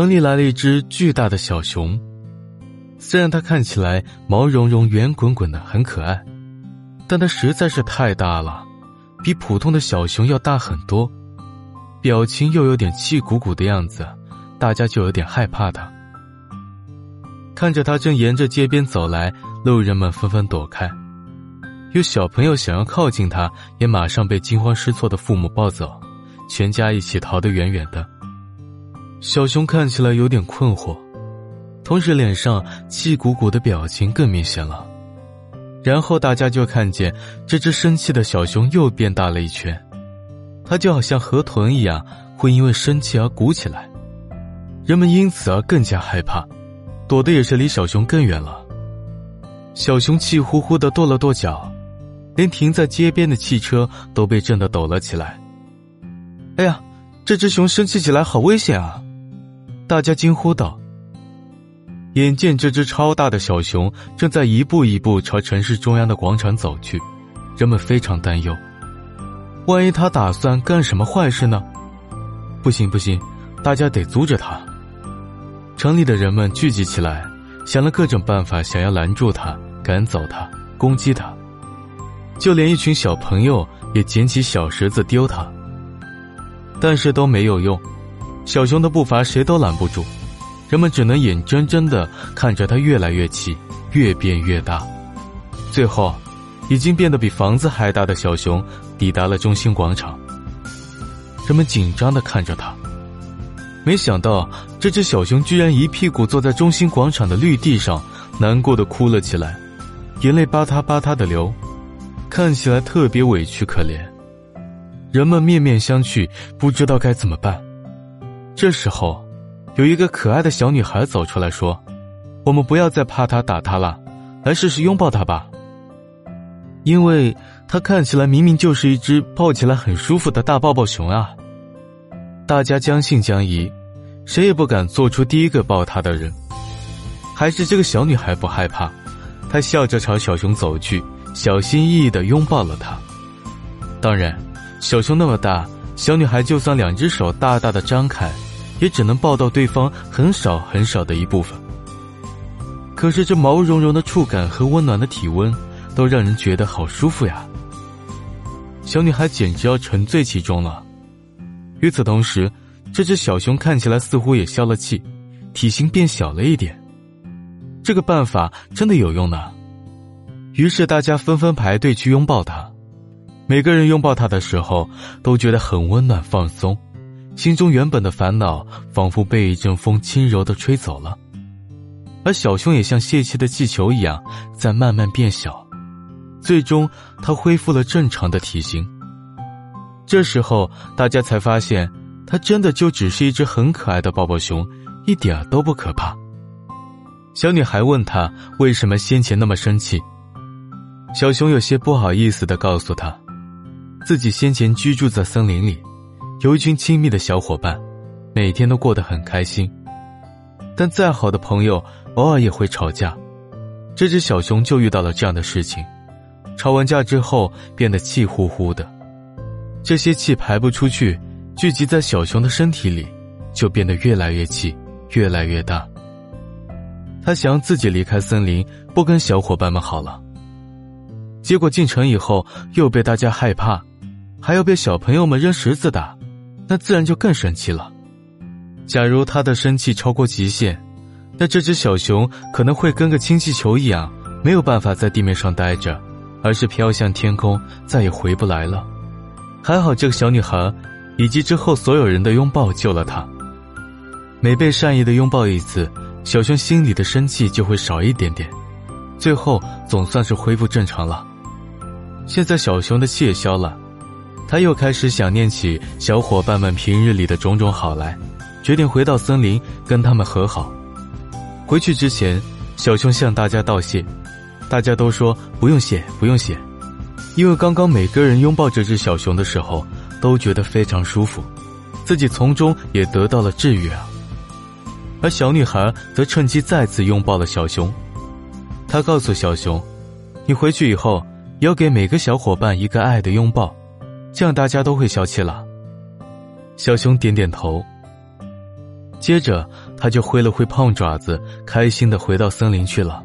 城里来了一只巨大的小熊，虽然它看起来毛茸茸、圆滚滚的，很可爱，但它实在是太大了，比普通的小熊要大很多，表情又有点气鼓鼓的样子，大家就有点害怕它。看着它正沿着街边走来，路人们纷纷躲开，有小朋友想要靠近它，也马上被惊慌失措的父母抱走，全家一起逃得远远的。小熊看起来有点困惑，同时脸上气鼓鼓的表情更明显了。然后大家就看见这只生气的小熊又变大了一圈，它就好像河豚一样，会因为生气而鼓起来。人们因此而更加害怕，躲的也是离小熊更远了。小熊气呼呼的跺了跺脚，连停在街边的汽车都被震得抖了起来。哎呀，这只熊生气起来好危险啊！大家惊呼道：“眼见这只超大的小熊正在一步一步朝城市中央的广场走去，人们非常担忧。万一他打算干什么坏事呢？不行不行，大家得阻止他。”城里的人们聚集起来，想了各种办法，想要拦住他、赶走他、攻击他。就连一群小朋友也捡起小石子丢他，但是都没有用。小熊的步伐谁都拦不住，人们只能眼睁睁的看着它越来越气，越变越大。最后，已经变得比房子还大的小熊抵达了中心广场。人们紧张的看着它，没想到这只小熊居然一屁股坐在中心广场的绿地上，难过的哭了起来，眼泪吧嗒吧嗒的流，看起来特别委屈可怜。人们面面相觑，不知道该怎么办。这时候，有一个可爱的小女孩走出来说：“我们不要再怕他打他了，来试试拥抱他吧。因为他看起来明明就是一只抱起来很舒服的大抱抱熊啊！”大家将信将疑，谁也不敢做出第一个抱他的人。还是这个小女孩不害怕，她笑着朝小熊走去，小心翼翼的拥抱了他。当然，小熊那么大。小女孩就算两只手大大的张开，也只能抱到对方很少很少的一部分。可是这毛茸茸的触感和温暖的体温，都让人觉得好舒服呀。小女孩简直要沉醉其中了。与此同时，这只小熊看起来似乎也消了气，体型变小了一点。这个办法真的有用呢。于是大家纷纷排队去拥抱它。每个人拥抱他的时候，都觉得很温暖、放松，心中原本的烦恼仿佛被一阵风轻柔的吹走了，而小熊也像泄气的气球一样在慢慢变小，最终它恢复了正常的体型。这时候，大家才发现，它真的就只是一只很可爱的抱抱熊，一点都不可怕。小女孩问他为什么先前那么生气，小熊有些不好意思的告诉他。自己先前居住在森林里，有一群亲密的小伙伴，每天都过得很开心。但再好的朋友，偶尔也会吵架。这只小熊就遇到了这样的事情，吵完架之后变得气呼呼的，这些气排不出去，聚集在小熊的身体里，就变得越来越气，越来越大。他想自己离开森林，不跟小伙伴们好了。结果进城以后，又被大家害怕。还要被小朋友们扔石子打，那自然就更生气了。假如他的生气超过极限，那这只小熊可能会跟个氢气球一样，没有办法在地面上待着，而是飘向天空，再也回不来了。还好这个小女孩，以及之后所有人的拥抱救了他。每被善意的拥抱一次，小熊心里的生气就会少一点点，最后总算是恢复正常了。现在小熊的气也消了。他又开始想念起小伙伴们平日里的种种好来，决定回到森林跟他们和好。回去之前，小熊向大家道谢，大家都说不用谢，不用谢，因为刚刚每个人拥抱这只小熊的时候，都觉得非常舒服，自己从中也得到了治愈啊。而小女孩则趁机再次拥抱了小熊，她告诉小熊：“你回去以后要给每个小伙伴一个爱的拥抱。”这样大家都会消气了。小熊点点头，接着他就挥了挥胖爪子，开心的回到森林去了。